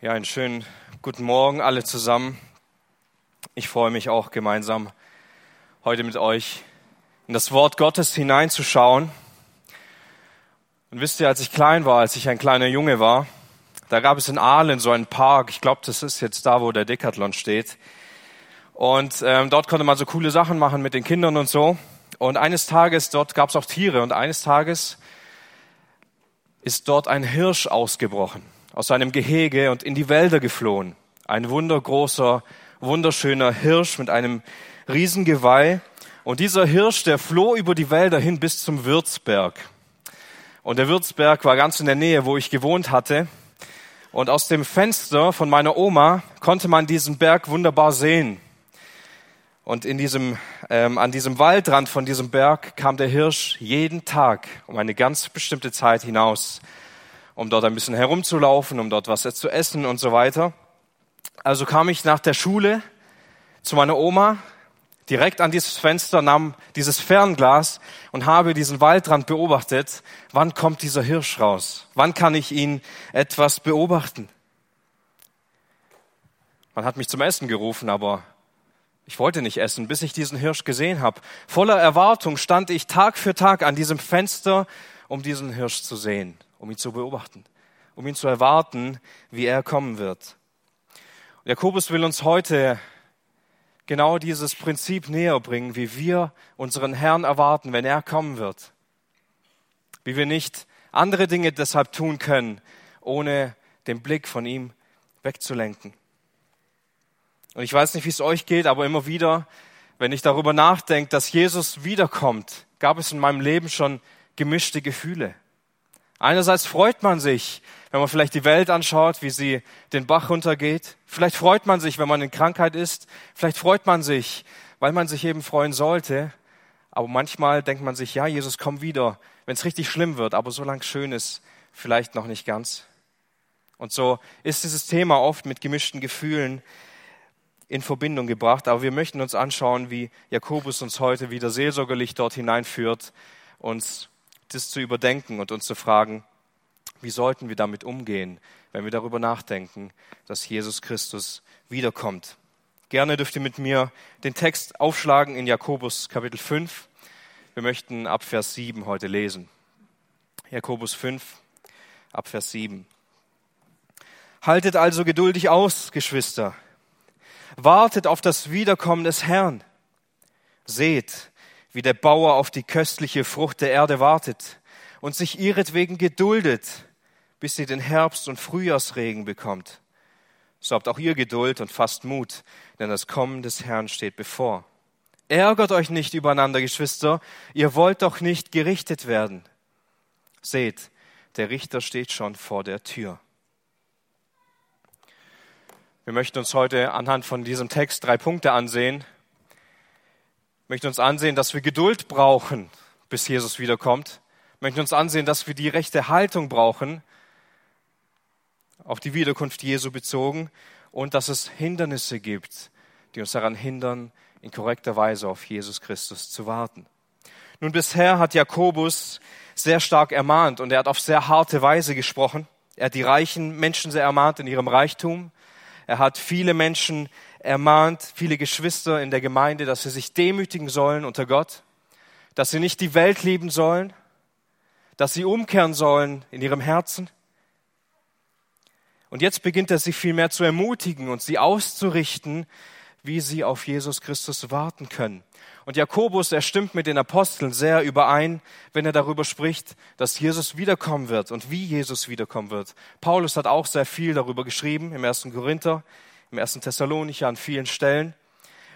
Ja, einen schönen guten Morgen alle zusammen. Ich freue mich auch gemeinsam heute mit euch in das Wort Gottes hineinzuschauen. Und wisst ihr, als ich klein war, als ich ein kleiner Junge war, da gab es in Aalen so einen Park. Ich glaube, das ist jetzt da, wo der Decathlon steht. Und ähm, dort konnte man so coole Sachen machen mit den Kindern und so. Und eines Tages, dort gab es auch Tiere. Und eines Tages ist dort ein Hirsch ausgebrochen aus seinem Gehege und in die Wälder geflohen. Ein wundergroßer, wunderschöner Hirsch mit einem Riesengeweih. Und dieser Hirsch, der floh über die Wälder hin bis zum Würzberg. Und der Würzberg war ganz in der Nähe, wo ich gewohnt hatte. Und aus dem Fenster von meiner Oma konnte man diesen Berg wunderbar sehen. Und in diesem, ähm, an diesem Waldrand von diesem Berg kam der Hirsch jeden Tag um eine ganz bestimmte Zeit hinaus um dort ein bisschen herumzulaufen, um dort was zu essen und so weiter. Also kam ich nach der Schule zu meiner Oma, direkt an dieses Fenster, nahm dieses Fernglas und habe diesen Waldrand beobachtet. Wann kommt dieser Hirsch raus? Wann kann ich ihn etwas beobachten? Man hat mich zum Essen gerufen, aber ich wollte nicht essen, bis ich diesen Hirsch gesehen habe. Voller Erwartung stand ich Tag für Tag an diesem Fenster, um diesen Hirsch zu sehen um ihn zu beobachten, um ihn zu erwarten, wie er kommen wird. Jakobus will uns heute genau dieses Prinzip näher bringen, wie wir unseren Herrn erwarten, wenn er kommen wird. Wie wir nicht andere Dinge deshalb tun können, ohne den Blick von ihm wegzulenken. Und ich weiß nicht, wie es euch geht, aber immer wieder, wenn ich darüber nachdenke, dass Jesus wiederkommt, gab es in meinem Leben schon gemischte Gefühle. Einerseits freut man sich, wenn man vielleicht die Welt anschaut, wie sie den Bach runtergeht. Vielleicht freut man sich, wenn man in Krankheit ist. Vielleicht freut man sich, weil man sich eben freuen sollte. Aber manchmal denkt man sich, ja, Jesus, komm wieder, wenn es richtig schlimm wird. Aber solange schön ist, vielleicht noch nicht ganz. Und so ist dieses Thema oft mit gemischten Gefühlen in Verbindung gebracht. Aber wir möchten uns anschauen, wie Jakobus uns heute wieder seelsorgerlich dort hineinführt, uns das zu überdenken und uns zu fragen, wie sollten wir damit umgehen, wenn wir darüber nachdenken, dass Jesus Christus wiederkommt. Gerne dürft ihr mit mir den Text aufschlagen in Jakobus Kapitel 5. Wir möchten ab Vers 7 heute lesen. Jakobus 5, ab Vers 7. Haltet also geduldig aus, Geschwister. Wartet auf das Wiederkommen des Herrn. Seht, wie der Bauer auf die köstliche Frucht der Erde wartet und sich ihretwegen geduldet, bis sie den Herbst- und Frühjahrsregen bekommt. So habt auch ihr Geduld und fasst Mut, denn das Kommen des Herrn steht bevor. Ärgert euch nicht übereinander, Geschwister, ihr wollt doch nicht gerichtet werden. Seht, der Richter steht schon vor der Tür. Wir möchten uns heute anhand von diesem Text drei Punkte ansehen, möchten uns ansehen, dass wir Geduld brauchen, bis Jesus wiederkommt. möchten uns ansehen, dass wir die rechte Haltung brauchen, auf die Wiederkunft Jesu bezogen, und dass es Hindernisse gibt, die uns daran hindern, in korrekter Weise auf Jesus Christus zu warten. Nun, bisher hat Jakobus sehr stark ermahnt und er hat auf sehr harte Weise gesprochen. Er hat die reichen Menschen sehr ermahnt in ihrem Reichtum. Er hat viele Menschen ermahnt, viele Geschwister in der Gemeinde, dass sie sich demütigen sollen unter Gott, dass sie nicht die Welt lieben sollen, dass sie umkehren sollen in ihrem Herzen. Und jetzt beginnt er sich vielmehr zu ermutigen und sie auszurichten, wie sie auf Jesus Christus warten können. Und Jakobus, er stimmt mit den Aposteln sehr überein, wenn er darüber spricht, dass Jesus wiederkommen wird und wie Jesus wiederkommen wird. Paulus hat auch sehr viel darüber geschrieben im ersten Korinther, im ersten Thessalonicher an vielen Stellen.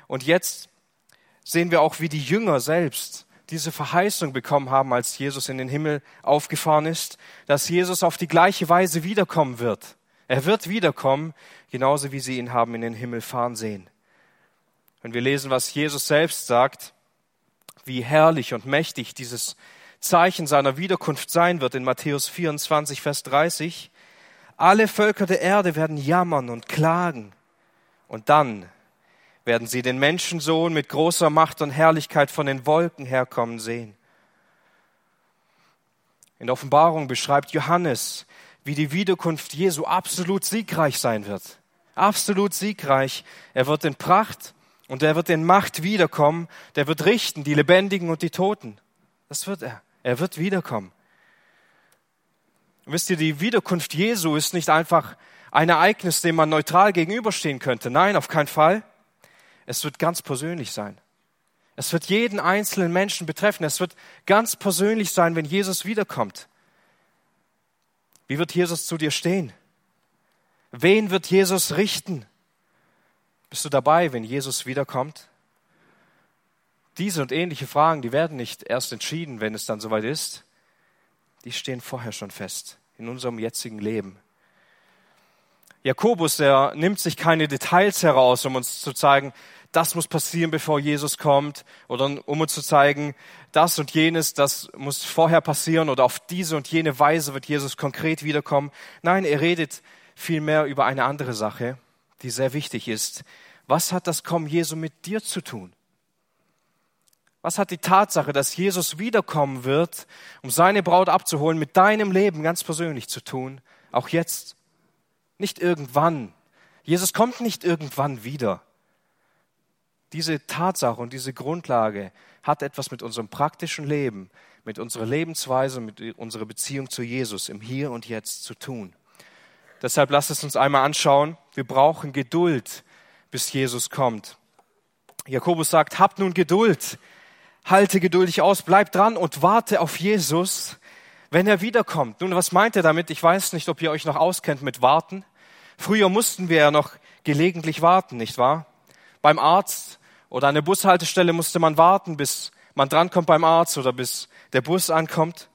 Und jetzt sehen wir auch, wie die Jünger selbst diese Verheißung bekommen haben, als Jesus in den Himmel aufgefahren ist, dass Jesus auf die gleiche Weise wiederkommen wird. Er wird wiederkommen, genauso wie sie ihn haben in den Himmel fahren sehen. Wenn wir lesen, was Jesus selbst sagt, wie herrlich und mächtig dieses Zeichen seiner Wiederkunft sein wird in Matthäus 24, Vers 30, alle Völker der Erde werden jammern und klagen. Und dann werden sie den Menschensohn mit großer Macht und Herrlichkeit von den Wolken herkommen sehen. In der Offenbarung beschreibt Johannes wie die Wiederkunft Jesu absolut siegreich sein wird. Absolut siegreich. Er wird in Pracht und er wird in Macht wiederkommen. Der wird richten, die Lebendigen und die Toten. Das wird er. Er wird wiederkommen. Wisst ihr, die Wiederkunft Jesu ist nicht einfach ein Ereignis, dem man neutral gegenüberstehen könnte. Nein, auf keinen Fall. Es wird ganz persönlich sein. Es wird jeden einzelnen Menschen betreffen. Es wird ganz persönlich sein, wenn Jesus wiederkommt. Wie wird Jesus zu dir stehen? Wen wird Jesus richten? Bist du dabei, wenn Jesus wiederkommt? Diese und ähnliche Fragen, die werden nicht erst entschieden, wenn es dann soweit ist. Die stehen vorher schon fest in unserem jetzigen Leben. Jakobus, der nimmt sich keine Details heraus, um uns zu zeigen, das muss passieren, bevor Jesus kommt, oder um uns zu zeigen, das und jenes, das muss vorher passieren, oder auf diese und jene Weise wird Jesus konkret wiederkommen. Nein, er redet vielmehr über eine andere Sache, die sehr wichtig ist. Was hat das Kommen Jesu mit dir zu tun? Was hat die Tatsache, dass Jesus wiederkommen wird, um seine Braut abzuholen, mit deinem Leben ganz persönlich zu tun, auch jetzt? Nicht irgendwann. Jesus kommt nicht irgendwann wieder. Diese Tatsache und diese Grundlage hat etwas mit unserem praktischen Leben, mit unserer Lebensweise, mit unserer Beziehung zu Jesus im Hier und Jetzt zu tun. Deshalb lasst es uns einmal anschauen. Wir brauchen Geduld, bis Jesus kommt. Jakobus sagt, habt nun Geduld, halte geduldig aus, bleib dran und warte auf Jesus, wenn er wiederkommt. Nun, was meint er damit? Ich weiß nicht, ob ihr euch noch auskennt mit Warten. Früher mussten wir ja noch gelegentlich warten, nicht wahr? Beim Arzt oder an der Bushaltestelle musste man warten, bis man drankommt beim Arzt oder bis der Bus ankommt.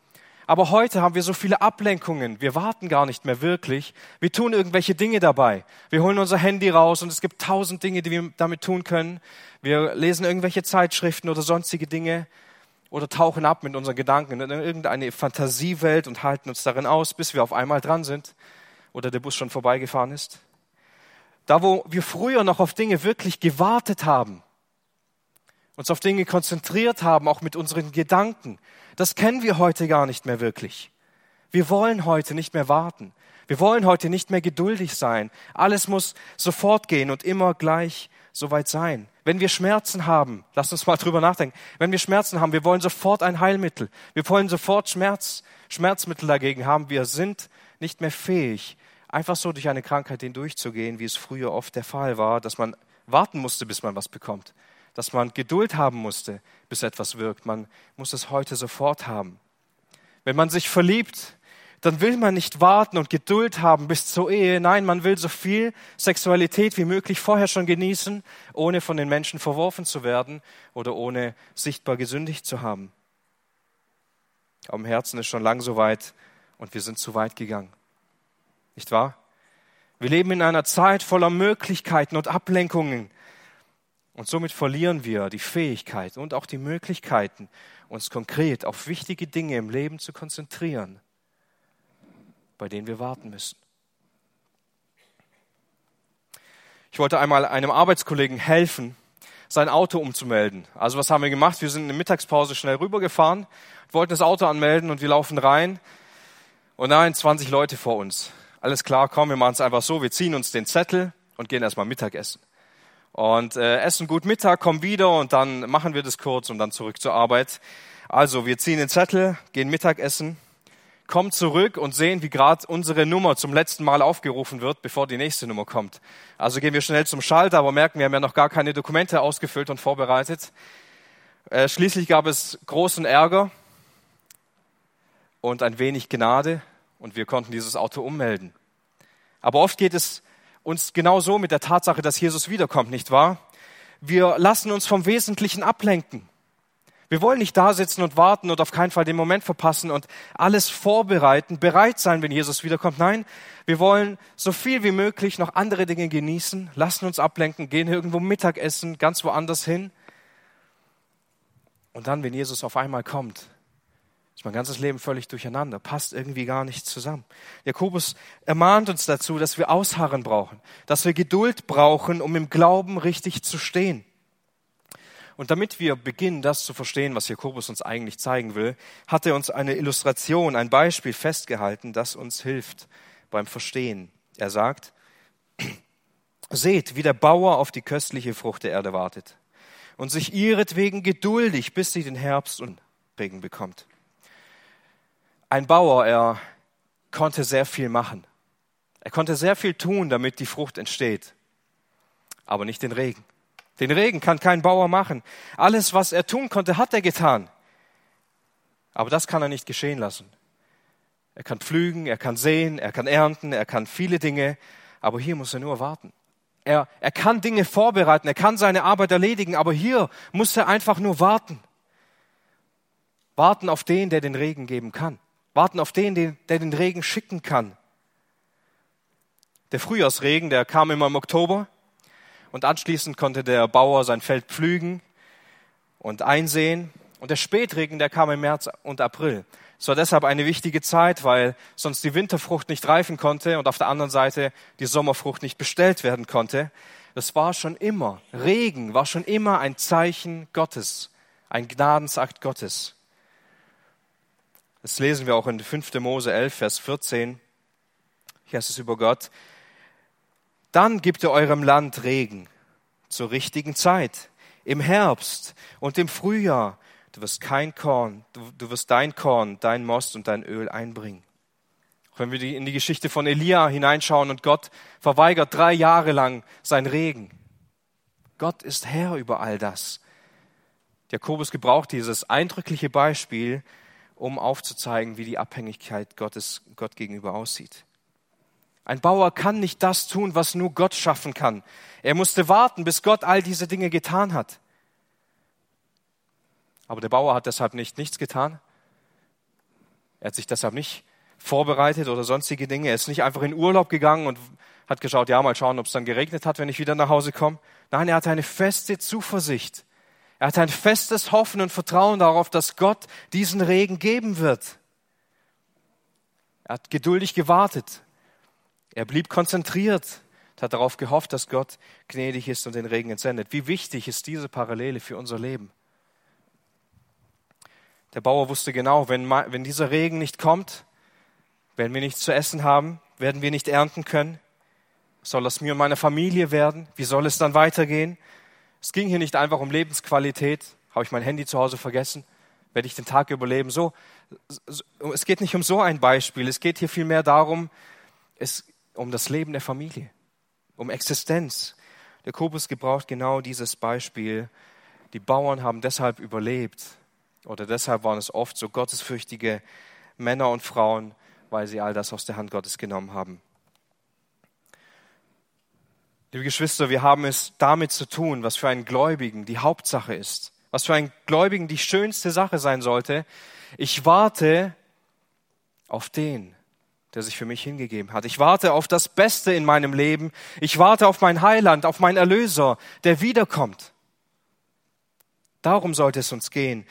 Aber heute haben wir so viele Ablenkungen. Wir warten gar nicht mehr wirklich. Wir tun irgendwelche Dinge dabei. Wir holen unser Handy raus und es gibt tausend Dinge, die wir damit tun können. Wir lesen irgendwelche Zeitschriften oder sonstige Dinge oder tauchen ab mit unseren Gedanken in irgendeine Fantasiewelt und halten uns darin aus, bis wir auf einmal dran sind oder der Bus schon vorbeigefahren ist. Da, wo wir früher noch auf Dinge wirklich gewartet haben, uns auf Dinge konzentriert haben, auch mit unseren Gedanken. Das kennen wir heute gar nicht mehr wirklich. Wir wollen heute nicht mehr warten. Wir wollen heute nicht mehr geduldig sein. Alles muss sofort gehen und immer gleich soweit sein. Wenn wir Schmerzen haben, lasst uns mal drüber nachdenken. Wenn wir Schmerzen haben, wir wollen sofort ein Heilmittel. Wir wollen sofort Schmerz, Schmerzmittel dagegen haben. Wir sind nicht mehr fähig, einfach so durch eine Krankheit hindurchzugehen, wie es früher oft der Fall war, dass man warten musste, bis man was bekommt dass man Geduld haben musste, bis etwas wirkt. Man muss es heute sofort haben. Wenn man sich verliebt, dann will man nicht warten und Geduld haben bis zur Ehe. Nein, man will so viel Sexualität wie möglich vorher schon genießen, ohne von den Menschen verworfen zu werden oder ohne sichtbar gesündigt zu haben. Aber im Herzen ist schon lang so weit und wir sind zu weit gegangen. Nicht wahr? Wir leben in einer Zeit voller Möglichkeiten und Ablenkungen. Und somit verlieren wir die Fähigkeit und auch die Möglichkeiten, uns konkret auf wichtige Dinge im Leben zu konzentrieren, bei denen wir warten müssen. Ich wollte einmal einem Arbeitskollegen helfen, sein Auto umzumelden. Also was haben wir gemacht? Wir sind in der Mittagspause schnell rübergefahren, wollten das Auto anmelden und wir laufen rein. Und nein, 20 Leute vor uns. Alles klar, komm, wir machen es einfach so. Wir ziehen uns den Zettel und gehen erstmal Mittagessen und äh, essen gut Mittag, kommen wieder und dann machen wir das kurz und dann zurück zur Arbeit. Also wir ziehen den Zettel, gehen Mittagessen, kommen zurück und sehen, wie gerade unsere Nummer zum letzten Mal aufgerufen wird, bevor die nächste Nummer kommt. Also gehen wir schnell zum Schalter, aber merken, wir haben ja noch gar keine Dokumente ausgefüllt und vorbereitet. Äh, schließlich gab es großen Ärger und ein wenig Gnade und wir konnten dieses Auto ummelden. Aber oft geht es uns genau so mit der Tatsache, dass Jesus wiederkommt, nicht wahr? Wir lassen uns vom Wesentlichen ablenken. Wir wollen nicht da sitzen und warten und auf keinen Fall den Moment verpassen und alles vorbereiten, bereit sein, wenn Jesus wiederkommt. Nein, wir wollen so viel wie möglich noch andere Dinge genießen, lassen uns ablenken, gehen irgendwo Mittagessen, ganz woanders hin. Und dann, wenn Jesus auf einmal kommt, ist mein ganzes Leben völlig durcheinander, passt irgendwie gar nicht zusammen. Jakobus ermahnt uns dazu, dass wir Ausharren brauchen, dass wir Geduld brauchen, um im Glauben richtig zu stehen. Und damit wir beginnen, das zu verstehen, was Jakobus uns eigentlich zeigen will, hat er uns eine Illustration, ein Beispiel festgehalten, das uns hilft beim Verstehen. Er sagt, seht, wie der Bauer auf die köstliche Frucht der Erde wartet und sich ihretwegen geduldig, bis sie den Herbst und Regen bekommt. Ein Bauer, er konnte sehr viel machen. Er konnte sehr viel tun, damit die Frucht entsteht, aber nicht den Regen. Den Regen kann kein Bauer machen. Alles, was er tun konnte, hat er getan. Aber das kann er nicht geschehen lassen. Er kann pflügen, er kann säen, er kann ernten, er kann viele Dinge, aber hier muss er nur warten. Er, er kann Dinge vorbereiten, er kann seine Arbeit erledigen, aber hier muss er einfach nur warten. Warten auf den, der den Regen geben kann. Warten auf den, der den Regen schicken kann. Der Frühjahrsregen, der kam immer im Oktober und anschließend konnte der Bauer sein Feld pflügen und einsehen. Und der Spätregen, der kam im März und April. Es war deshalb eine wichtige Zeit, weil sonst die Winterfrucht nicht reifen konnte und auf der anderen Seite die Sommerfrucht nicht bestellt werden konnte. Das war schon immer, Regen war schon immer ein Zeichen Gottes, ein Gnadensakt Gottes. Das lesen wir auch in 5. Mose 11, Vers 14. Hier heißt es über Gott, dann gibt er eurem Land Regen zur richtigen Zeit, im Herbst und im Frühjahr. Du wirst kein Korn, du, du wirst dein Korn, dein Most und dein Öl einbringen. Wenn wir in die Geschichte von Elia hineinschauen und Gott verweigert drei Jahre lang sein Regen. Gott ist Herr über all das. Jakobus gebraucht dieses eindrückliche Beispiel, um aufzuzeigen, wie die Abhängigkeit Gottes Gott gegenüber aussieht. Ein Bauer kann nicht das tun, was nur Gott schaffen kann. Er musste warten, bis Gott all diese Dinge getan hat. Aber der Bauer hat deshalb nicht nichts getan. Er hat sich deshalb nicht vorbereitet oder sonstige Dinge. Er ist nicht einfach in Urlaub gegangen und hat geschaut, ja, mal schauen, ob es dann geregnet hat, wenn ich wieder nach Hause komme. Nein, er hatte eine feste Zuversicht. Er hatte ein festes Hoffen und Vertrauen darauf, dass Gott diesen Regen geben wird. Er hat geduldig gewartet. Er blieb konzentriert, hat darauf gehofft, dass Gott gnädig ist und den Regen entsendet. Wie wichtig ist diese Parallele für unser Leben? Der Bauer wusste genau, wenn, wenn dieser Regen nicht kommt, werden wir nichts zu essen haben, werden wir nicht ernten können. Soll es mir und meiner Familie werden? Wie soll es dann weitergehen? Es ging hier nicht einfach um Lebensqualität. Habe ich mein Handy zu Hause vergessen? Werde ich den Tag überleben? So, es geht nicht um so ein Beispiel. Es geht hier vielmehr darum, es, um das Leben der Familie, um Existenz. Der Kobus gebraucht genau dieses Beispiel. Die Bauern haben deshalb überlebt oder deshalb waren es oft so gottesfürchtige Männer und Frauen, weil sie all das aus der Hand Gottes genommen haben. Liebe Geschwister, wir haben es damit zu tun, was für einen Gläubigen die Hauptsache ist, was für einen Gläubigen die schönste Sache sein sollte. Ich warte auf den, der sich für mich hingegeben hat. Ich warte auf das Beste in meinem Leben. Ich warte auf mein Heiland, auf meinen Erlöser, der wiederkommt. Darum sollte es uns gehen.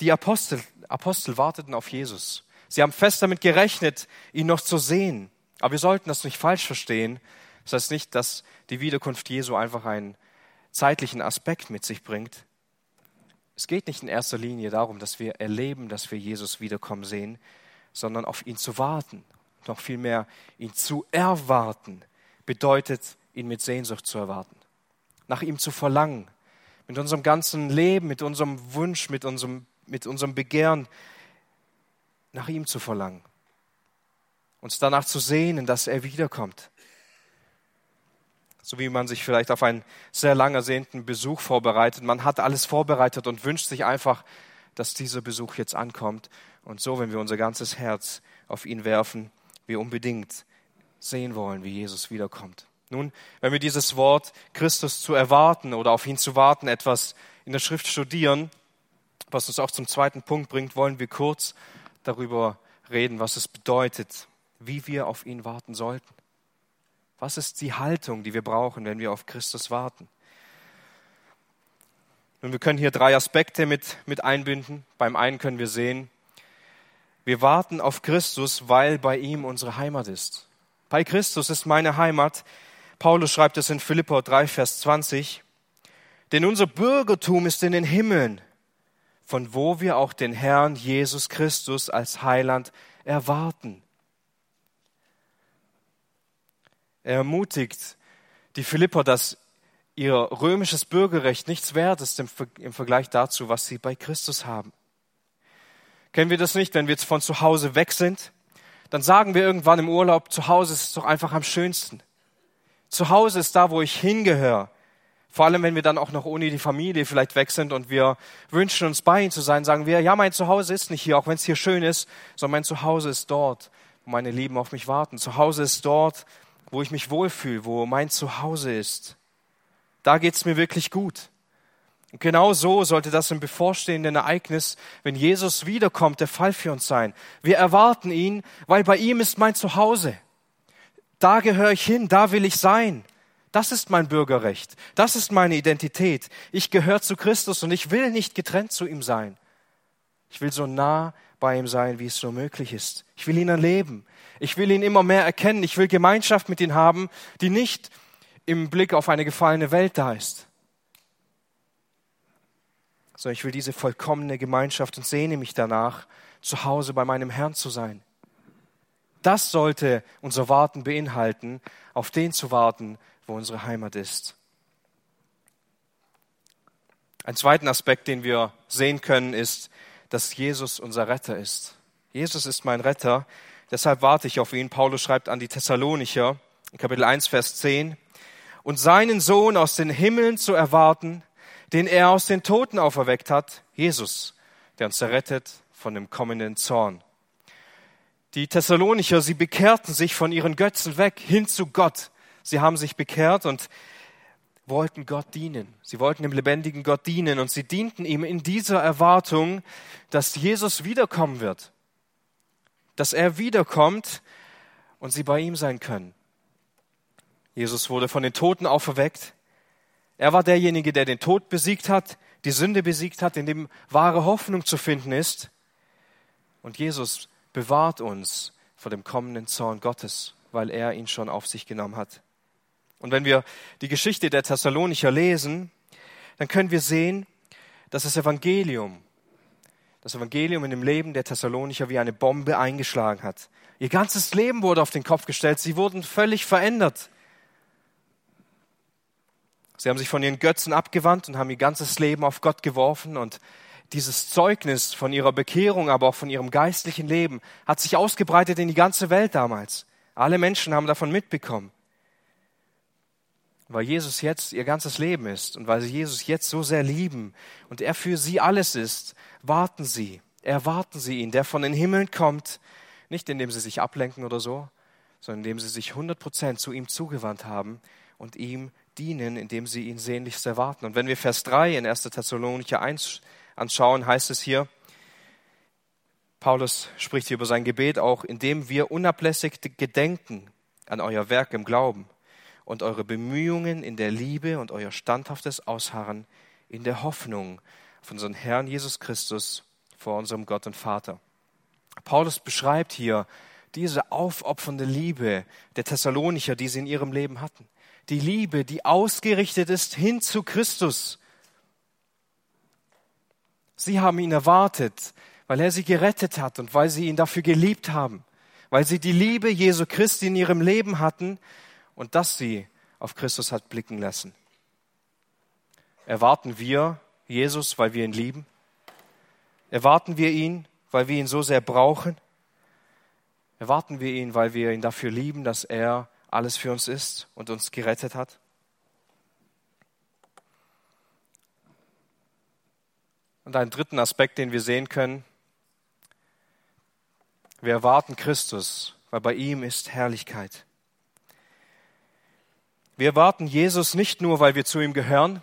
Die Apostel, Apostel warteten auf Jesus. Sie haben fest damit gerechnet, ihn noch zu sehen. Aber wir sollten das nicht falsch verstehen. Das heißt nicht, dass die Wiederkunft Jesu einfach einen zeitlichen Aspekt mit sich bringt. Es geht nicht in erster Linie darum, dass wir erleben, dass wir Jesus wiederkommen sehen, sondern auf ihn zu warten, noch vielmehr ihn zu erwarten, bedeutet, ihn mit Sehnsucht zu erwarten, nach ihm zu verlangen, mit unserem ganzen Leben, mit unserem Wunsch, mit unserem, mit unserem Begehren, nach ihm zu verlangen, uns danach zu sehnen, dass er wiederkommt. So wie man sich vielleicht auf einen sehr lang ersehnten Besuch vorbereitet. Man hat alles vorbereitet und wünscht sich einfach, dass dieser Besuch jetzt ankommt. Und so, wenn wir unser ganzes Herz auf ihn werfen, wir unbedingt sehen wollen, wie Jesus wiederkommt. Nun, wenn wir dieses Wort Christus zu erwarten oder auf ihn zu warten etwas in der Schrift studieren, was uns auch zum zweiten Punkt bringt, wollen wir kurz darüber reden, was es bedeutet, wie wir auf ihn warten sollten. Was ist die Haltung, die wir brauchen, wenn wir auf Christus warten? Nun, wir können hier drei Aspekte mit, mit einbinden. Beim einen können wir sehen, wir warten auf Christus, weil bei ihm unsere Heimat ist. Bei Christus ist meine Heimat. Paulus schreibt es in Philippa 3, Vers 20. Denn unser Bürgertum ist in den Himmeln, von wo wir auch den Herrn Jesus Christus als Heiland erwarten. Er ermutigt die Philipper, dass ihr römisches Bürgerrecht nichts wert ist im, Vergleich dazu, was sie bei Christus haben. Kennen wir das nicht, wenn wir jetzt von zu Hause weg sind? Dann sagen wir irgendwann im Urlaub, zu Hause ist es doch einfach am schönsten. Zu Hause ist da, wo ich hingehöre. Vor allem, wenn wir dann auch noch ohne die Familie vielleicht weg sind und wir wünschen uns bei ihnen zu sein, sagen wir, ja, mein Zuhause ist nicht hier, auch wenn es hier schön ist, sondern mein Zuhause ist dort, wo meine Lieben auf mich warten. Zuhause ist dort, wo ich mich wohlfühle, wo mein Zuhause ist. Da geht's mir wirklich gut. Und genau so sollte das im bevorstehenden Ereignis, wenn Jesus wiederkommt, der Fall für uns sein. Wir erwarten ihn, weil bei ihm ist mein Zuhause. Da gehöre ich hin, da will ich sein. Das ist mein Bürgerrecht. Das ist meine Identität. Ich gehöre zu Christus und ich will nicht getrennt zu ihm sein. Ich will so nah bei ihm sein, wie es nur möglich ist. Ich will ihn erleben. Ich will ihn immer mehr erkennen. Ich will Gemeinschaft mit ihm haben, die nicht im Blick auf eine gefallene Welt da ist. Sondern ich will diese vollkommene Gemeinschaft und sehne mich danach, zu Hause bei meinem Herrn zu sein. Das sollte unser Warten beinhalten, auf den zu warten, wo unsere Heimat ist. Ein zweiten Aspekt, den wir sehen können, ist, dass Jesus unser Retter ist. Jesus ist mein Retter, deshalb warte ich auf ihn. Paulus schreibt an die Thessalonicher in Kapitel 1, Vers 10, und seinen Sohn aus den Himmeln zu erwarten, den er aus den Toten auferweckt hat, Jesus, der uns errettet von dem kommenden Zorn. Die Thessalonicher, sie bekehrten sich von ihren Götzen weg hin zu Gott. Sie haben sich bekehrt und wollten Gott dienen. Sie wollten dem lebendigen Gott dienen und sie dienten ihm in dieser Erwartung, dass Jesus wiederkommen wird. Dass er wiederkommt und sie bei ihm sein können. Jesus wurde von den Toten auferweckt. Er war derjenige, der den Tod besiegt hat, die Sünde besiegt hat, in dem wahre Hoffnung zu finden ist. Und Jesus bewahrt uns vor dem kommenden Zorn Gottes, weil er ihn schon auf sich genommen hat. Und wenn wir die Geschichte der Thessalonicher lesen, dann können wir sehen, dass das Evangelium, das Evangelium in dem Leben der Thessalonicher wie eine Bombe eingeschlagen hat. Ihr ganzes Leben wurde auf den Kopf gestellt. Sie wurden völlig verändert. Sie haben sich von ihren Götzen abgewandt und haben ihr ganzes Leben auf Gott geworfen und dieses Zeugnis von ihrer Bekehrung, aber auch von ihrem geistlichen Leben hat sich ausgebreitet in die ganze Welt damals. Alle Menschen haben davon mitbekommen weil Jesus jetzt ihr ganzes Leben ist und weil sie Jesus jetzt so sehr lieben und er für sie alles ist, warten sie, erwarten sie ihn, der von den Himmeln kommt, nicht indem sie sich ablenken oder so, sondern indem sie sich 100 Prozent zu ihm zugewandt haben und ihm dienen, indem sie ihn sehnlichst erwarten. Und wenn wir Vers 3 in 1. Thessalonicher 1 anschauen, heißt es hier, Paulus spricht hier über sein Gebet auch, indem wir unablässig gedenken an euer Werk im Glauben und eure Bemühungen in der Liebe und euer standhaftes Ausharren in der Hoffnung auf unseren Herrn Jesus Christus vor unserem Gott und Vater. Paulus beschreibt hier diese aufopfernde Liebe der Thessalonicher, die sie in ihrem Leben hatten. Die Liebe, die ausgerichtet ist hin zu Christus. Sie haben ihn erwartet, weil er sie gerettet hat und weil sie ihn dafür geliebt haben, weil sie die Liebe Jesu Christi in ihrem Leben hatten und das sie auf Christus hat blicken lassen. Erwarten wir Jesus, weil wir ihn lieben? Erwarten wir ihn, weil wir ihn so sehr brauchen? Erwarten wir ihn, weil wir ihn dafür lieben, dass er alles für uns ist und uns gerettet hat? Und einen dritten Aspekt, den wir sehen können, wir erwarten Christus, weil bei ihm ist Herrlichkeit. Wir erwarten Jesus nicht nur, weil wir zu ihm gehören,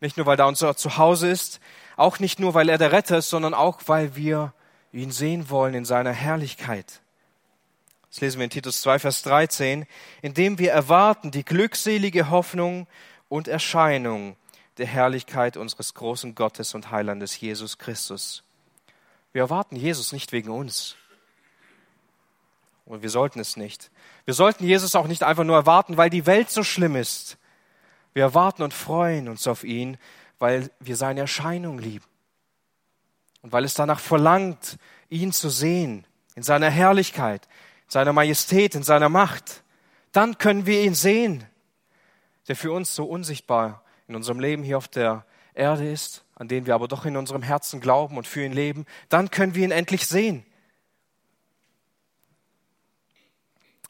nicht nur, weil da unser Zuhause ist, auch nicht nur, weil er der Retter ist, sondern auch, weil wir ihn sehen wollen in seiner Herrlichkeit. Das lesen wir in Titus 2, Vers 13, indem wir erwarten die glückselige Hoffnung und Erscheinung der Herrlichkeit unseres großen Gottes und Heilandes Jesus Christus. Wir erwarten Jesus nicht wegen uns. Und wir sollten es nicht. Wir sollten Jesus auch nicht einfach nur erwarten, weil die Welt so schlimm ist. Wir erwarten und freuen uns auf ihn, weil wir seine Erscheinung lieben. Und weil es danach verlangt, ihn zu sehen, in seiner Herrlichkeit, seiner Majestät, in seiner Macht. Dann können wir ihn sehen, der für uns so unsichtbar in unserem Leben hier auf der Erde ist, an den wir aber doch in unserem Herzen glauben und für ihn leben. Dann können wir ihn endlich sehen.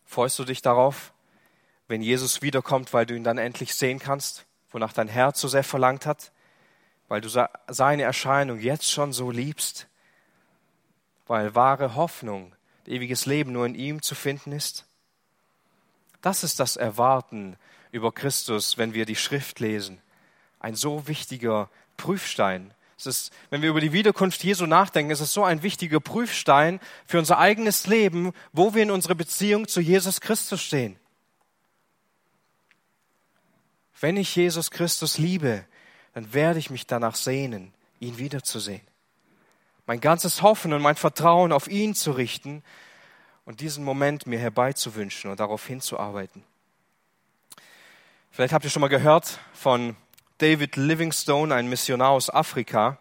Freust du dich darauf, wenn Jesus wiederkommt, weil du ihn dann endlich sehen kannst, wonach dein Herz so sehr verlangt hat, weil du seine Erscheinung jetzt schon so liebst, weil wahre Hoffnung, ewiges Leben nur in ihm zu finden ist? Das ist das Erwarten über Christus, wenn wir die Schrift lesen. Ein so wichtiger Prüfstein. Es ist, wenn wir über die Wiederkunft Jesu nachdenken, ist es so ein wichtiger Prüfstein für unser eigenes Leben, wo wir in unserer Beziehung zu Jesus Christus stehen. Wenn ich Jesus Christus liebe, dann werde ich mich danach sehnen, ihn wiederzusehen. Mein ganzes Hoffen und mein Vertrauen auf ihn zu richten und diesen Moment mir herbeizuwünschen und darauf hinzuarbeiten. Vielleicht habt ihr schon mal gehört von David Livingstone, ein Missionar aus Afrika.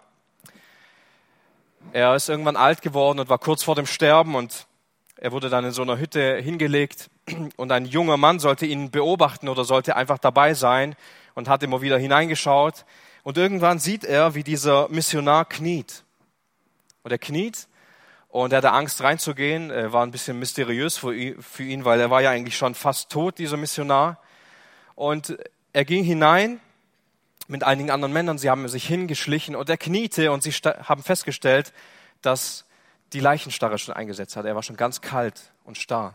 Er ist irgendwann alt geworden und war kurz vor dem Sterben und er wurde dann in so einer Hütte hingelegt und ein junger Mann sollte ihn beobachten oder sollte einfach dabei sein und hat immer wieder hineingeschaut. Und irgendwann sieht er, wie dieser Missionar kniet. Und er kniet und er hatte Angst reinzugehen. War ein bisschen mysteriös für ihn, weil er war ja eigentlich schon fast tot, dieser Missionar. Und er ging hinein mit einigen anderen Männern. Sie haben sich hingeschlichen und er kniete und sie haben festgestellt, dass die Leichenstarre schon eingesetzt hat. Er war schon ganz kalt und starr.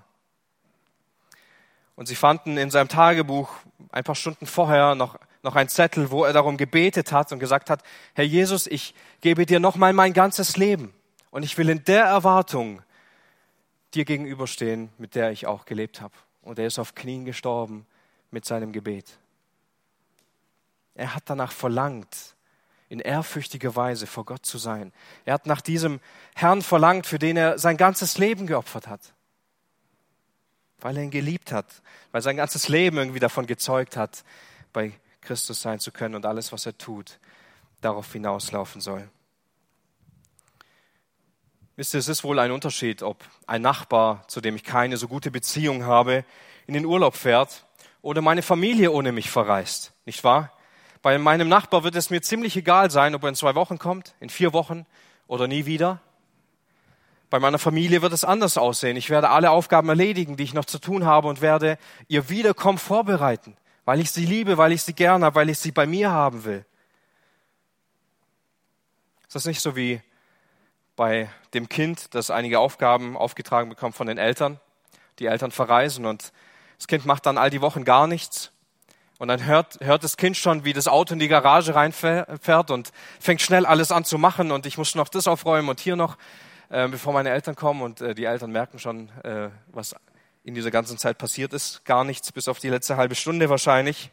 Und sie fanden in seinem Tagebuch ein paar Stunden vorher noch, noch einen Zettel, wo er darum gebetet hat und gesagt hat, Herr Jesus, ich gebe dir nochmal mein ganzes Leben und ich will in der Erwartung dir gegenüberstehen, mit der ich auch gelebt habe. Und er ist auf Knien gestorben mit seinem Gebet. Er hat danach verlangt, in ehrfürchtiger Weise vor Gott zu sein. Er hat nach diesem Herrn verlangt, für den er sein ganzes Leben geopfert hat. Weil er ihn geliebt hat, weil sein ganzes Leben irgendwie davon gezeugt hat, bei Christus sein zu können und alles, was er tut, darauf hinauslaufen soll. Wisst ihr, es ist wohl ein Unterschied, ob ein Nachbar, zu dem ich keine so gute Beziehung habe, in den Urlaub fährt oder meine Familie ohne mich verreist, nicht wahr? Bei meinem Nachbar wird es mir ziemlich egal sein, ob er in zwei Wochen kommt, in vier Wochen oder nie wieder. Bei meiner Familie wird es anders aussehen. Ich werde alle Aufgaben erledigen, die ich noch zu tun habe und werde ihr Wiederkommen vorbereiten, weil ich sie liebe, weil ich sie gerne habe, weil ich sie bei mir haben will. Ist das nicht so wie bei dem Kind, das einige Aufgaben aufgetragen bekommt von den Eltern? Die Eltern verreisen und das Kind macht dann all die Wochen gar nichts und dann hört, hört das Kind schon, wie das Auto in die Garage reinfährt und fängt schnell alles an zu machen und ich muss noch das aufräumen und hier noch, äh, bevor meine Eltern kommen und äh, die Eltern merken schon, äh, was in dieser ganzen Zeit passiert ist. Gar nichts, bis auf die letzte halbe Stunde wahrscheinlich.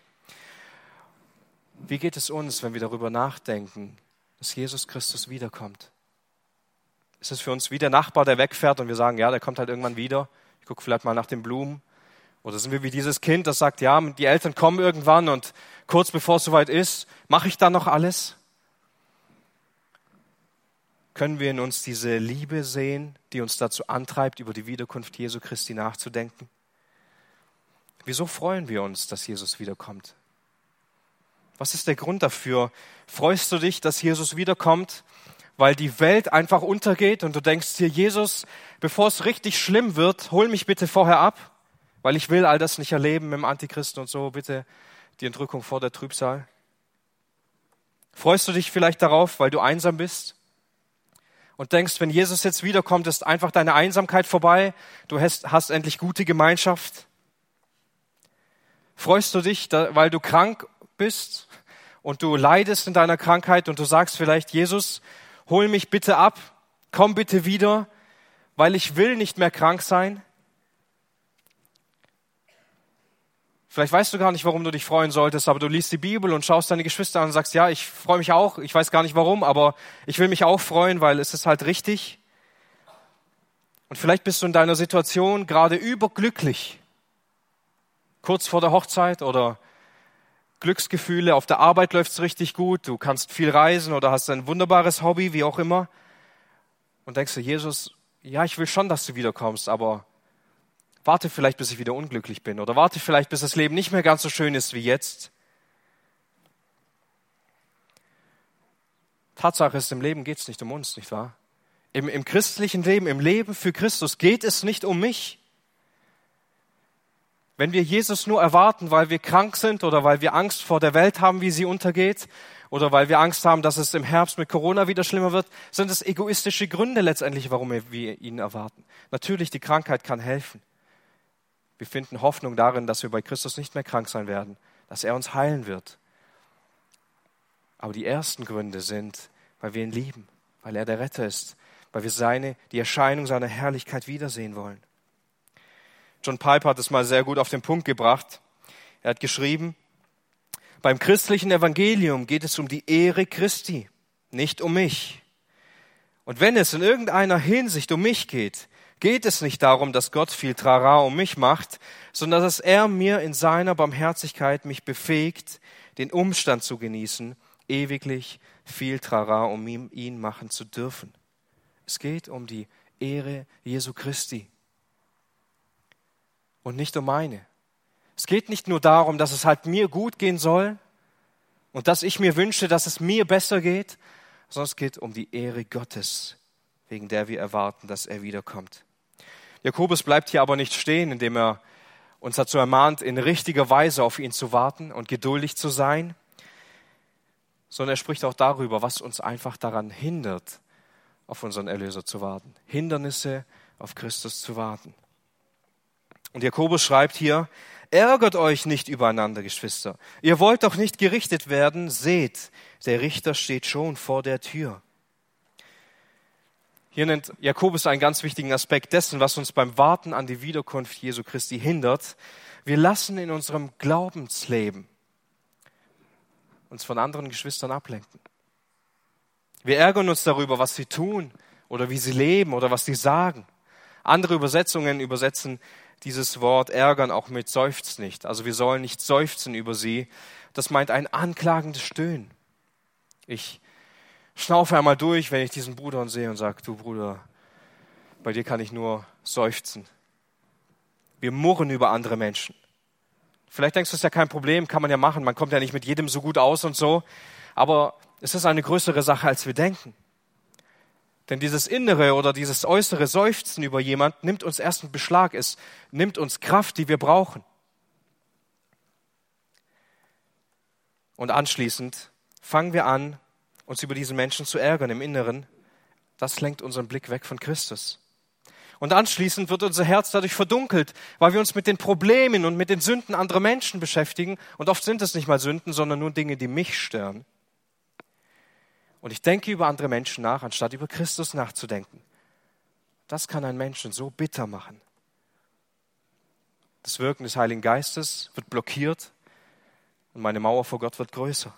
Wie geht es uns, wenn wir darüber nachdenken, dass Jesus Christus wiederkommt? Ist es für uns wie der Nachbar, der wegfährt und wir sagen, ja, der kommt halt irgendwann wieder. Ich gucke vielleicht mal nach den Blumen oder sind wir wie dieses Kind, das sagt, ja, die Eltern kommen irgendwann und kurz bevor es soweit ist, mache ich dann noch alles? Können wir in uns diese Liebe sehen, die uns dazu antreibt, über die Wiederkunft Jesu Christi nachzudenken? Wieso freuen wir uns, dass Jesus wiederkommt? Was ist der Grund dafür? Freust du dich, dass Jesus wiederkommt, weil die Welt einfach untergeht und du denkst dir, Jesus, bevor es richtig schlimm wird, hol mich bitte vorher ab? weil ich will all das nicht erleben mit dem Antichristen und so. Bitte die Entrückung vor der Trübsal. Freust du dich vielleicht darauf, weil du einsam bist? Und denkst, wenn Jesus jetzt wiederkommt, ist einfach deine Einsamkeit vorbei. Du hast, hast endlich gute Gemeinschaft. Freust du dich, weil du krank bist und du leidest in deiner Krankheit und du sagst vielleicht, Jesus, hol mich bitte ab, komm bitte wieder, weil ich will nicht mehr krank sein. Vielleicht weißt du gar nicht, warum du dich freuen solltest, aber du liest die Bibel und schaust deine Geschwister an und sagst, ja, ich freue mich auch, ich weiß gar nicht warum, aber ich will mich auch freuen, weil es ist halt richtig. Und vielleicht bist du in deiner Situation gerade überglücklich, kurz vor der Hochzeit oder Glücksgefühle, auf der Arbeit läuft's richtig gut, du kannst viel reisen oder hast ein wunderbares Hobby, wie auch immer. Und denkst du, Jesus, ja, ich will schon, dass du wiederkommst, aber warte vielleicht, bis ich wieder unglücklich bin oder warte vielleicht, bis das Leben nicht mehr ganz so schön ist wie jetzt. Tatsache ist, im Leben geht es nicht um uns, nicht wahr? Im, Im christlichen Leben, im Leben für Christus geht es nicht um mich. Wenn wir Jesus nur erwarten, weil wir krank sind oder weil wir Angst vor der Welt haben, wie sie untergeht, oder weil wir Angst haben, dass es im Herbst mit Corona wieder schlimmer wird, sind es egoistische Gründe letztendlich, warum wir ihn erwarten. Natürlich, die Krankheit kann helfen. Wir finden Hoffnung darin, dass wir bei Christus nicht mehr krank sein werden, dass er uns heilen wird. Aber die ersten Gründe sind, weil wir ihn lieben, weil er der Retter ist, weil wir seine, die Erscheinung seiner Herrlichkeit wiedersehen wollen. John Piper hat es mal sehr gut auf den Punkt gebracht. Er hat geschrieben, beim christlichen Evangelium geht es um die Ehre Christi, nicht um mich. Und wenn es in irgendeiner Hinsicht um mich geht, geht es nicht darum, dass Gott viel Trara um mich macht, sondern dass er mir in seiner Barmherzigkeit mich befähigt, den Umstand zu genießen, ewiglich viel Trara um ihn machen zu dürfen. Es geht um die Ehre Jesu Christi und nicht um meine. Es geht nicht nur darum, dass es halt mir gut gehen soll und dass ich mir wünsche, dass es mir besser geht, sondern es geht um die Ehre Gottes, wegen der wir erwarten, dass er wiederkommt. Jakobus bleibt hier aber nicht stehen, indem er uns dazu ermahnt, in richtiger Weise auf ihn zu warten und geduldig zu sein, sondern er spricht auch darüber, was uns einfach daran hindert, auf unseren Erlöser zu warten. Hindernisse, auf Christus zu warten. Und Jakobus schreibt hier, ärgert euch nicht übereinander, Geschwister. Ihr wollt doch nicht gerichtet werden. Seht, der Richter steht schon vor der Tür. Hier nennt Jakobus einen ganz wichtigen Aspekt dessen, was uns beim Warten an die Wiederkunft Jesu Christi hindert. Wir lassen in unserem Glaubensleben uns von anderen Geschwistern ablenken. Wir ärgern uns darüber, was sie tun oder wie sie leben oder was sie sagen. Andere Übersetzungen übersetzen dieses Wort ärgern auch mit seufzt nicht. Also wir sollen nicht seufzen über sie. Das meint ein anklagendes Stöhnen. Ich schnaufe einmal durch, wenn ich diesen Bruder sehe und sage, du Bruder, bei dir kann ich nur seufzen. Wir murren über andere Menschen. Vielleicht denkst du, es ist ja kein Problem, kann man ja machen, man kommt ja nicht mit jedem so gut aus und so. Aber es ist eine größere Sache, als wir denken. Denn dieses innere oder dieses äußere Seufzen über jemand nimmt uns erst einen Beschlag, es nimmt uns Kraft, die wir brauchen. Und anschließend fangen wir an, uns über diesen Menschen zu ärgern im Inneren. Das lenkt unseren Blick weg von Christus. Und anschließend wird unser Herz dadurch verdunkelt, weil wir uns mit den Problemen und mit den Sünden anderer Menschen beschäftigen. Und oft sind es nicht mal Sünden, sondern nur Dinge, die mich stören. Und ich denke über andere Menschen nach, anstatt über Christus nachzudenken. Das kann einen Menschen so bitter machen. Das Wirken des Heiligen Geistes wird blockiert und meine Mauer vor Gott wird größer.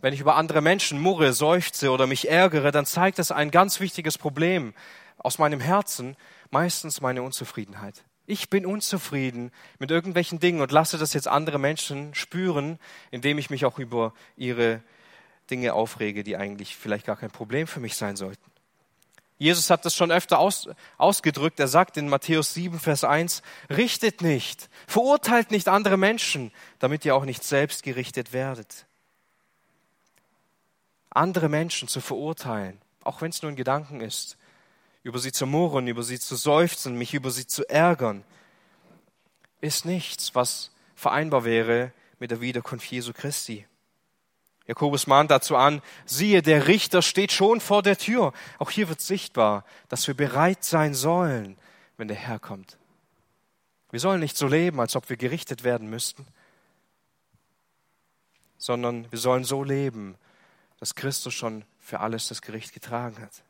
Wenn ich über andere Menschen murre, seufze oder mich ärgere, dann zeigt das ein ganz wichtiges Problem aus meinem Herzen, meistens meine Unzufriedenheit. Ich bin unzufrieden mit irgendwelchen Dingen und lasse das jetzt andere Menschen spüren, indem ich mich auch über ihre Dinge aufrege, die eigentlich vielleicht gar kein Problem für mich sein sollten. Jesus hat das schon öfter aus, ausgedrückt. Er sagt in Matthäus 7, Vers 1, richtet nicht, verurteilt nicht andere Menschen, damit ihr auch nicht selbst gerichtet werdet. Andere Menschen zu verurteilen, auch wenn es nur ein Gedanken ist, über sie zu murren, über sie zu seufzen, mich über sie zu ärgern, ist nichts, was vereinbar wäre mit der Wiederkunft Jesu Christi. Jakobus mahnt dazu an, siehe, der Richter steht schon vor der Tür. Auch hier wird sichtbar, dass wir bereit sein sollen, wenn der Herr kommt. Wir sollen nicht so leben, als ob wir gerichtet werden müssten, sondern wir sollen so leben, dass Christus schon für alles das Gericht getragen hat.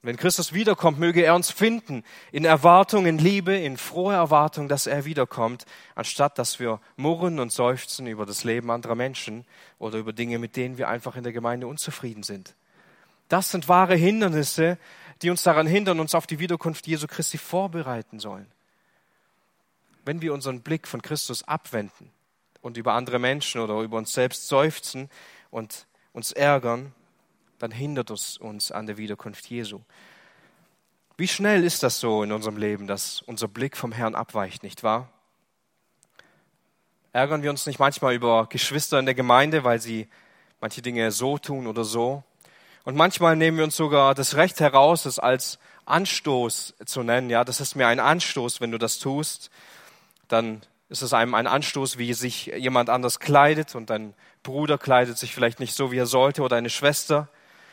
Wenn Christus wiederkommt, möge er uns finden in Erwartung, in Liebe, in froher Erwartung, dass er wiederkommt, anstatt dass wir murren und seufzen über das Leben anderer Menschen oder über Dinge, mit denen wir einfach in der Gemeinde unzufrieden sind. Das sind wahre Hindernisse, die uns daran hindern, uns auf die Wiederkunft Jesu Christi vorbereiten sollen. wenn wir unseren Blick von Christus abwenden und über andere Menschen oder über uns selbst seufzen und uns ärgern, dann hindert es uns an der Wiederkunft Jesu. Wie schnell ist das so in unserem Leben, dass unser Blick vom Herrn abweicht, nicht wahr? Ärgern wir uns nicht manchmal über Geschwister in der Gemeinde, weil sie manche Dinge so tun oder so? Und manchmal nehmen wir uns sogar das Recht heraus, es als Anstoß zu nennen. Ja, das ist mir ein Anstoß, wenn du das tust. Dann ist es einem ein Anstoß, wie sich jemand anders kleidet und dein Bruder kleidet sich vielleicht nicht so, wie er sollte oder eine Schwester.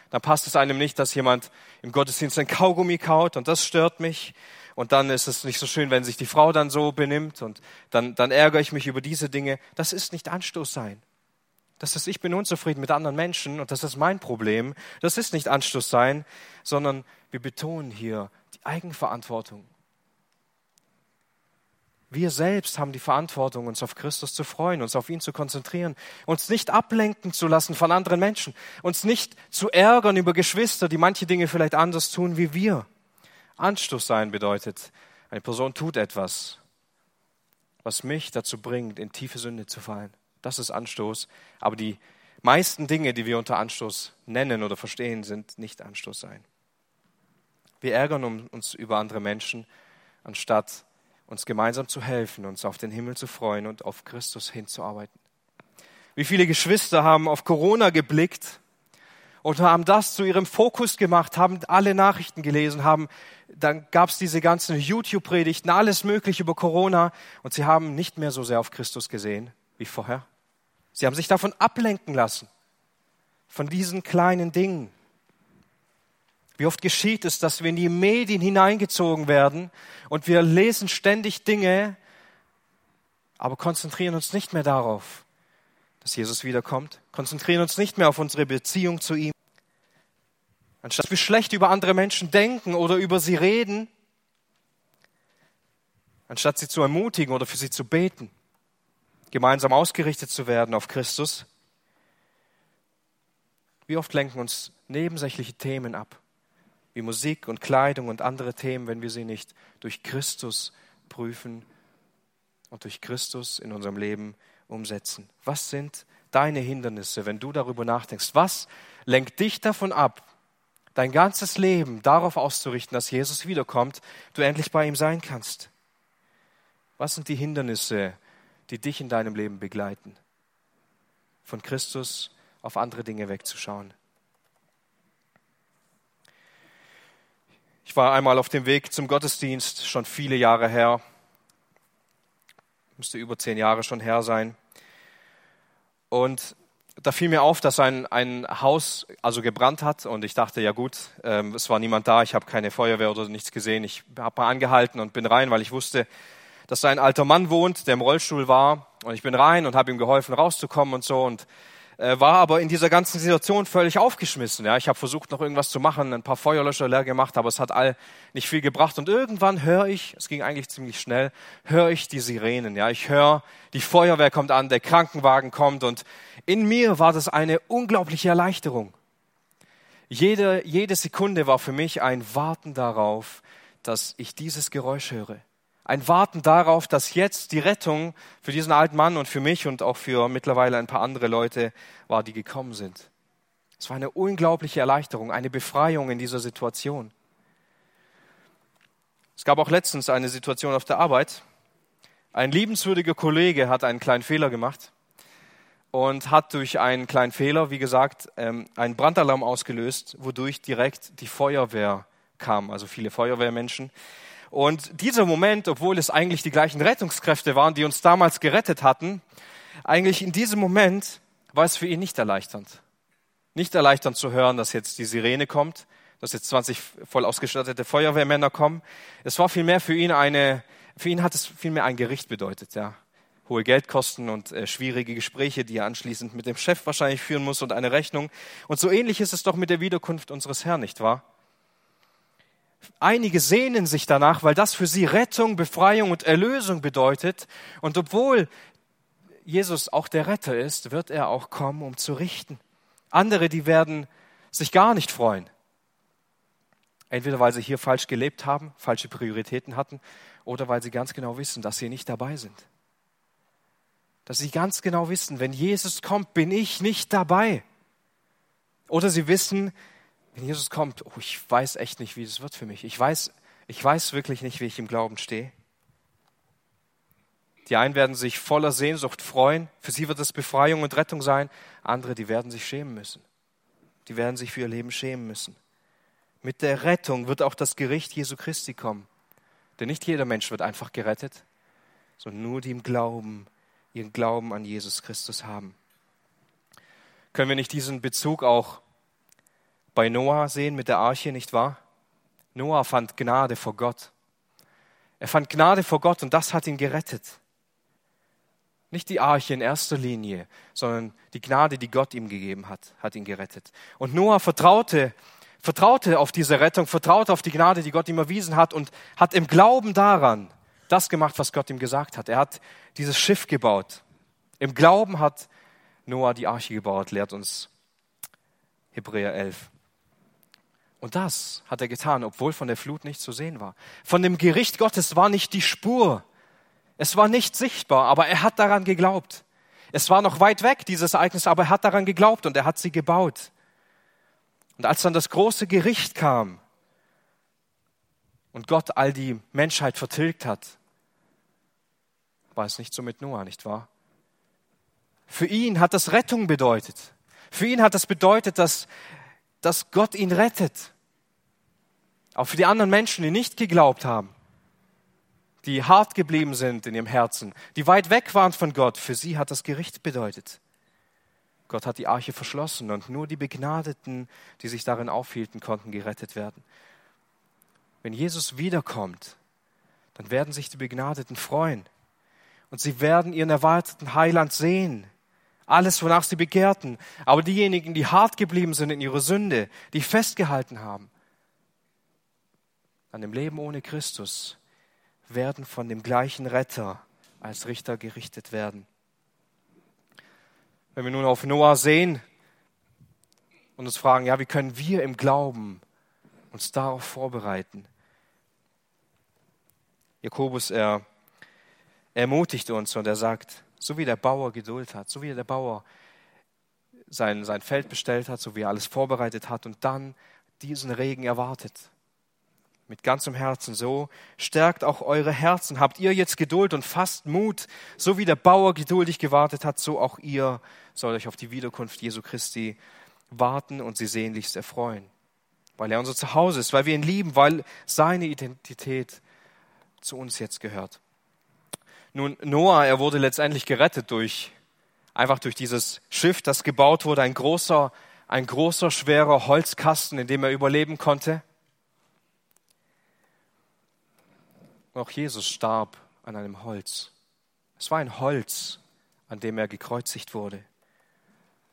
Dann passt es einem nicht, dass jemand im Gottesdienst ein Kaugummi kaut und das stört mich. Und dann ist es nicht so schön, wenn sich die Frau dann so benimmt und dann, dann ärgere ich mich über diese Dinge. Das ist nicht Anstoß sein. Das ist, ich bin unzufrieden mit anderen Menschen und das ist mein Problem. Das ist nicht Anstoß sein, sondern wir betonen hier die Eigenverantwortung. Wir selbst haben die Verantwortung, uns auf Christus zu freuen, uns auf ihn zu konzentrieren, uns nicht ablenken zu lassen von anderen Menschen, uns nicht zu ärgern über Geschwister, die manche Dinge vielleicht anders tun wie wir. Anstoß sein bedeutet, eine Person tut etwas, was mich dazu bringt, in tiefe Sünde zu fallen. Das ist Anstoß. Aber die meisten Dinge, die wir unter Anstoß nennen oder verstehen, sind nicht Anstoß sein. Wir ärgern uns über andere Menschen, anstatt uns gemeinsam zu helfen, uns auf den Himmel zu freuen und auf Christus hinzuarbeiten. Wie viele Geschwister haben auf Corona geblickt und haben das zu ihrem Fokus gemacht, haben alle Nachrichten gelesen, haben, dann gab es diese ganzen YouTube-Predigten, alles Mögliche über Corona und sie haben nicht mehr so sehr auf Christus gesehen wie vorher. Sie haben sich davon ablenken lassen, von diesen kleinen Dingen. Wie oft geschieht es, dass wir in die Medien hineingezogen werden und wir lesen ständig Dinge, aber konzentrieren uns nicht mehr darauf, dass Jesus wiederkommt, konzentrieren uns nicht mehr auf unsere Beziehung zu ihm. Anstatt wir schlecht über andere Menschen denken oder über sie reden, anstatt sie zu ermutigen oder für sie zu beten, gemeinsam ausgerichtet zu werden auf Christus. Wie oft lenken uns nebensächliche Themen ab, wie Musik und Kleidung und andere Themen, wenn wir sie nicht durch Christus prüfen und durch Christus in unserem Leben umsetzen. Was sind deine Hindernisse, wenn du darüber nachdenkst? Was lenkt dich davon ab, dein ganzes Leben darauf auszurichten, dass Jesus wiederkommt, du endlich bei ihm sein kannst? Was sind die Hindernisse, die dich in deinem Leben begleiten. Von Christus auf andere Dinge wegzuschauen. Ich war einmal auf dem Weg zum Gottesdienst, schon viele Jahre her. Müsste über zehn Jahre schon her sein. Und da fiel mir auf, dass ein, ein Haus also gebrannt hat und ich dachte, ja gut, ähm, es war niemand da, ich habe keine Feuerwehr oder nichts gesehen. Ich habe mal angehalten und bin rein, weil ich wusste, dass da ein alter Mann wohnt, der im Rollstuhl war. Und ich bin rein und habe ihm geholfen, rauszukommen und so. Und äh, war aber in dieser ganzen Situation völlig aufgeschmissen. Ja, ich habe versucht, noch irgendwas zu machen, ein paar Feuerlöscher leer gemacht, aber es hat all nicht viel gebracht. Und irgendwann höre ich, es ging eigentlich ziemlich schnell, höre ich die Sirenen. Ja, ich höre, die Feuerwehr kommt an, der Krankenwagen kommt und in mir war das eine unglaubliche Erleichterung. Jede, jede Sekunde war für mich ein Warten darauf, dass ich dieses Geräusch höre ein Warten darauf, dass jetzt die Rettung für diesen alten Mann und für mich und auch für mittlerweile ein paar andere Leute war, die gekommen sind. Es war eine unglaubliche Erleichterung, eine Befreiung in dieser Situation. Es gab auch letztens eine Situation auf der Arbeit. Ein liebenswürdiger Kollege hat einen kleinen Fehler gemacht und hat durch einen kleinen Fehler, wie gesagt, ähm, einen Brandalarm ausgelöst, wodurch direkt die Feuerwehr kam, also viele Feuerwehrmenschen. Und dieser Moment, obwohl es eigentlich die gleichen Rettungskräfte waren, die uns damals gerettet hatten, eigentlich in diesem Moment war es für ihn nicht erleichternd. Nicht erleichternd zu hören, dass jetzt die Sirene kommt, dass jetzt 20 voll ausgestattete Feuerwehrmänner kommen. Es war vielmehr für ihn eine, für ihn hat es vielmehr ein Gericht bedeutet, ja. Hohe Geldkosten und äh, schwierige Gespräche, die er anschließend mit dem Chef wahrscheinlich führen muss und eine Rechnung. Und so ähnlich ist es doch mit der Wiederkunft unseres Herrn, nicht wahr? Einige sehnen sich danach, weil das für sie Rettung, Befreiung und Erlösung bedeutet. Und obwohl Jesus auch der Retter ist, wird er auch kommen, um zu richten. Andere, die werden sich gar nicht freuen. Entweder weil sie hier falsch gelebt haben, falsche Prioritäten hatten, oder weil sie ganz genau wissen, dass sie nicht dabei sind. Dass sie ganz genau wissen, wenn Jesus kommt, bin ich nicht dabei. Oder sie wissen, wenn Jesus kommt, oh, ich weiß echt nicht, wie es wird für mich. Ich weiß, ich weiß wirklich nicht, wie ich im Glauben stehe. Die einen werden sich voller Sehnsucht freuen. Für sie wird es Befreiung und Rettung sein. Andere, die werden sich schämen müssen. Die werden sich für ihr Leben schämen müssen. Mit der Rettung wird auch das Gericht Jesu Christi kommen. Denn nicht jeder Mensch wird einfach gerettet, sondern nur die im Glauben, ihren Glauben an Jesus Christus haben. Können wir nicht diesen Bezug auch bei Noah sehen mit der Arche, nicht wahr? Noah fand Gnade vor Gott. Er fand Gnade vor Gott und das hat ihn gerettet. Nicht die Arche in erster Linie, sondern die Gnade, die Gott ihm gegeben hat, hat ihn gerettet. Und Noah vertraute, vertraute auf diese Rettung, vertraute auf die Gnade, die Gott ihm erwiesen hat und hat im Glauben daran das gemacht, was Gott ihm gesagt hat. Er hat dieses Schiff gebaut. Im Glauben hat Noah die Arche gebaut, lehrt uns Hebräer 11. Und das hat er getan, obwohl von der Flut nicht zu sehen war. Von dem Gericht Gottes war nicht die Spur. Es war nicht sichtbar, aber er hat daran geglaubt. Es war noch weit weg, dieses Ereignis, aber er hat daran geglaubt und er hat sie gebaut. Und als dann das große Gericht kam und Gott all die Menschheit vertilgt hat, war es nicht so mit Noah, nicht wahr? Für ihn hat das Rettung bedeutet. Für ihn hat das bedeutet, dass, dass Gott ihn rettet. Auch für die anderen Menschen, die nicht geglaubt haben die hart geblieben sind in ihrem Herzen, die weit weg waren von Gott, für sie hat das Gericht bedeutet. Gott hat die Arche verschlossen und nur die Begnadeten, die sich darin aufhielten, konnten gerettet werden. Wenn Jesus wiederkommt, dann werden sich die Begnadeten freuen und sie werden ihren erwarteten Heiland sehen. Alles, wonach sie begehrten. Aber diejenigen, die hart geblieben sind in ihrer Sünde, die festgehalten haben an dem Leben ohne Christus, werden von dem gleichen Retter als Richter gerichtet werden. Wenn wir nun auf Noah sehen und uns fragen, ja, wie können wir im Glauben uns darauf vorbereiten? Jakobus, er, ermutigt uns und er sagt, so wie der Bauer Geduld hat, so wie der Bauer sein, sein Feld bestellt hat, so wie er alles vorbereitet hat und dann diesen Regen erwartet, mit ganzem Herzen. So stärkt auch eure Herzen. Habt ihr jetzt Geduld und fasst Mut, so wie der Bauer geduldig gewartet hat, so auch ihr sollt euch auf die Wiederkunft Jesu Christi warten und sie sehnlichst erfreuen. Weil er unser Zuhause ist, weil wir ihn lieben, weil seine Identität zu uns jetzt gehört. Nun, Noah, er wurde letztendlich gerettet durch, einfach durch dieses Schiff, das gebaut wurde, ein großer, ein großer, schwerer Holzkasten, in dem er überleben konnte. Und auch Jesus starb an einem Holz. Es war ein Holz, an dem er gekreuzigt wurde.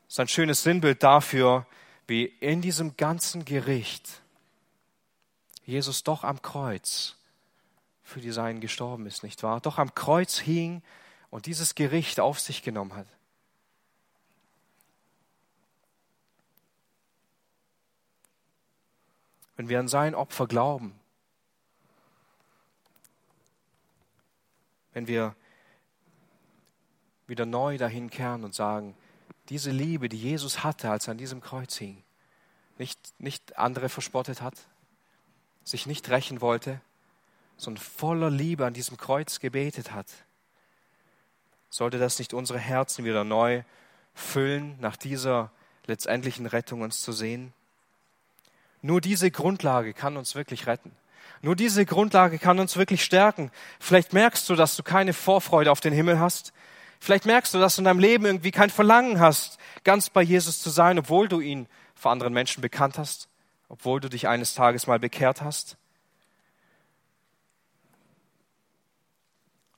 Es ist ein schönes Sinnbild dafür, wie in diesem ganzen Gericht Jesus doch am Kreuz für die Seinen gestorben ist, nicht wahr? Doch am Kreuz hing und dieses Gericht auf sich genommen hat. Wenn wir an sein Opfer glauben, wenn wir wieder neu dahin kehren und sagen, diese Liebe, die Jesus hatte, als er an diesem Kreuz hing, nicht, nicht andere verspottet hat, sich nicht rächen wollte, sondern voller Liebe an diesem Kreuz gebetet hat, sollte das nicht unsere Herzen wieder neu füllen, nach dieser letztendlichen Rettung uns zu sehen? Nur diese Grundlage kann uns wirklich retten. Nur diese Grundlage kann uns wirklich stärken. Vielleicht merkst du, dass du keine Vorfreude auf den Himmel hast. Vielleicht merkst du, dass du in deinem Leben irgendwie kein Verlangen hast, ganz bei Jesus zu sein, obwohl du ihn vor anderen Menschen bekannt hast, obwohl du dich eines Tages mal bekehrt hast.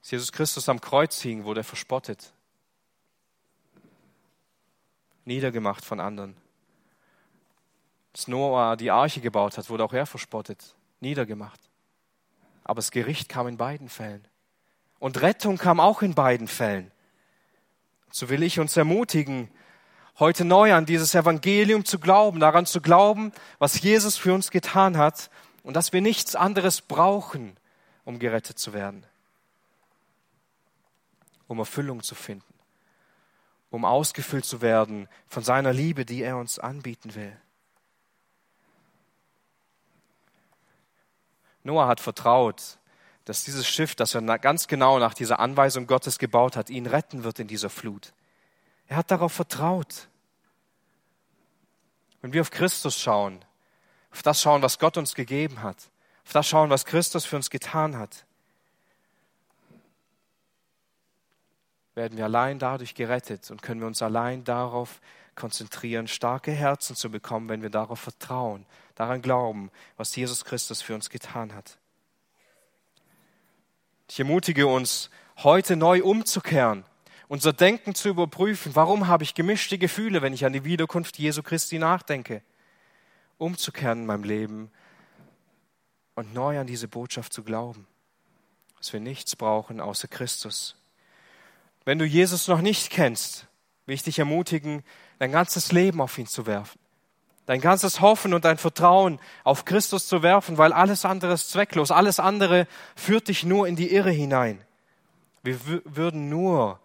Als Jesus Christus am Kreuz hing, wurde er verspottet, niedergemacht von anderen. Als Noah die Arche gebaut hat, wurde auch er verspottet, niedergemacht. Aber das Gericht kam in beiden Fällen. Und Rettung kam auch in beiden Fällen. So will ich uns ermutigen, heute neu an dieses Evangelium zu glauben, daran zu glauben, was Jesus für uns getan hat und dass wir nichts anderes brauchen, um gerettet zu werden, um Erfüllung zu finden, um ausgefüllt zu werden von seiner Liebe, die er uns anbieten will. Noah hat vertraut, dass dieses Schiff, das er ganz genau nach dieser Anweisung Gottes gebaut hat, ihn retten wird in dieser Flut. Er hat darauf vertraut. Wenn wir auf Christus schauen, auf das schauen, was Gott uns gegeben hat, auf das schauen, was Christus für uns getan hat, werden wir allein dadurch gerettet und können wir uns allein darauf konzentrieren, starke Herzen zu bekommen, wenn wir darauf vertrauen, daran glauben, was Jesus Christus für uns getan hat. Ich ermutige uns, heute neu umzukehren, unser Denken zu überprüfen. Warum habe ich gemischte Gefühle, wenn ich an die Wiederkunft Jesu Christi nachdenke? Umzukehren in meinem Leben und neu an diese Botschaft zu glauben, dass wir nichts brauchen außer Christus. Wenn du Jesus noch nicht kennst, will ich dich ermutigen, dein ganzes Leben auf ihn zu werfen. Dein ganzes Hoffen und dein Vertrauen auf Christus zu werfen, weil alles andere ist zwecklos. Alles andere führt dich nur in die Irre hinein. Wir würden nur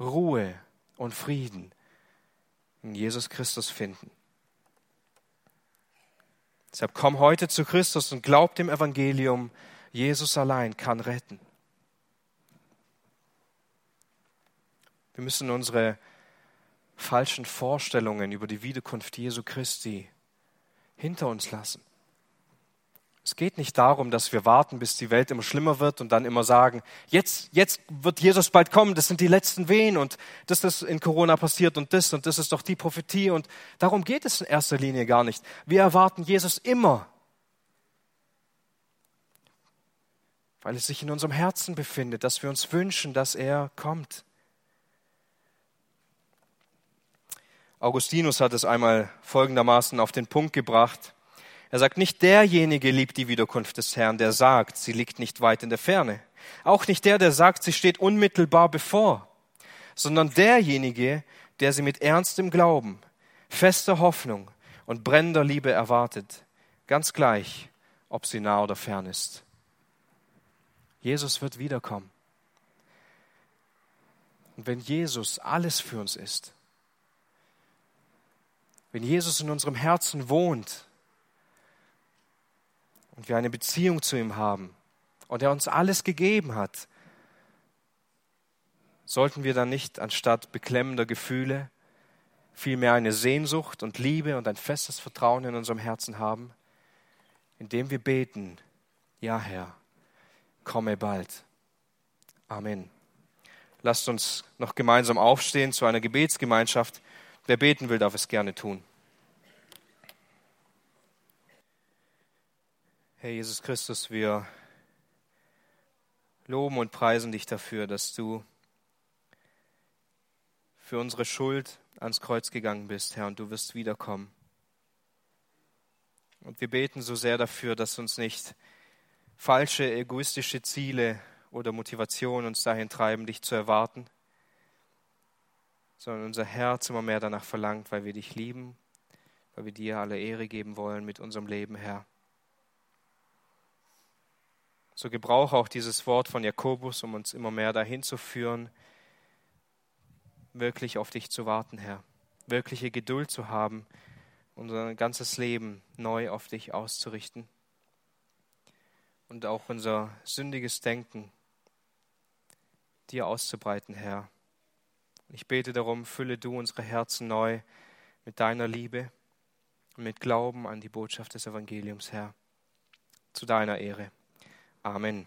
Ruhe und Frieden in Jesus Christus finden. Deshalb komm heute zu Christus und glaub dem Evangelium. Jesus allein kann retten. Wir müssen unsere falschen Vorstellungen über die Wiederkunft Jesu Christi hinter uns lassen. Es geht nicht darum, dass wir warten, bis die Welt immer schlimmer wird und dann immer sagen, jetzt, jetzt wird Jesus bald kommen, das sind die letzten Wehen und das ist in Corona passiert und das und das ist doch die Prophetie und darum geht es in erster Linie gar nicht. Wir erwarten Jesus immer, weil es sich in unserem Herzen befindet, dass wir uns wünschen, dass er kommt. Augustinus hat es einmal folgendermaßen auf den Punkt gebracht. Er sagt, nicht derjenige liebt die Wiederkunft des Herrn, der sagt, sie liegt nicht weit in der Ferne. Auch nicht der, der sagt, sie steht unmittelbar bevor, sondern derjenige, der sie mit ernstem Glauben, fester Hoffnung und brennender Liebe erwartet, ganz gleich, ob sie nah oder fern ist. Jesus wird wiederkommen. Und wenn Jesus alles für uns ist, wenn Jesus in unserem Herzen wohnt und wir eine Beziehung zu ihm haben und er uns alles gegeben hat, sollten wir dann nicht anstatt beklemmender Gefühle vielmehr eine Sehnsucht und Liebe und ein festes Vertrauen in unserem Herzen haben, indem wir beten, ja Herr, komme bald. Amen. Lasst uns noch gemeinsam aufstehen zu einer Gebetsgemeinschaft. Wer beten will, darf es gerne tun. Herr Jesus Christus, wir loben und preisen dich dafür, dass du für unsere Schuld ans Kreuz gegangen bist, Herr, und du wirst wiederkommen. Und wir beten so sehr dafür, dass uns nicht falsche, egoistische Ziele oder Motivationen uns dahin treiben, dich zu erwarten, sondern unser Herz immer mehr danach verlangt, weil wir dich lieben, weil wir dir alle Ehre geben wollen mit unserem Leben, Herr. So gebrauche auch dieses Wort von Jakobus, um uns immer mehr dahin zu führen, wirklich auf dich zu warten, Herr. Wirkliche Geduld zu haben, unser ganzes Leben neu auf dich auszurichten. Und auch unser sündiges Denken dir auszubreiten, Herr. Ich bete darum, fülle du unsere Herzen neu mit deiner Liebe und mit Glauben an die Botschaft des Evangeliums, Herr. Zu deiner Ehre. Amen.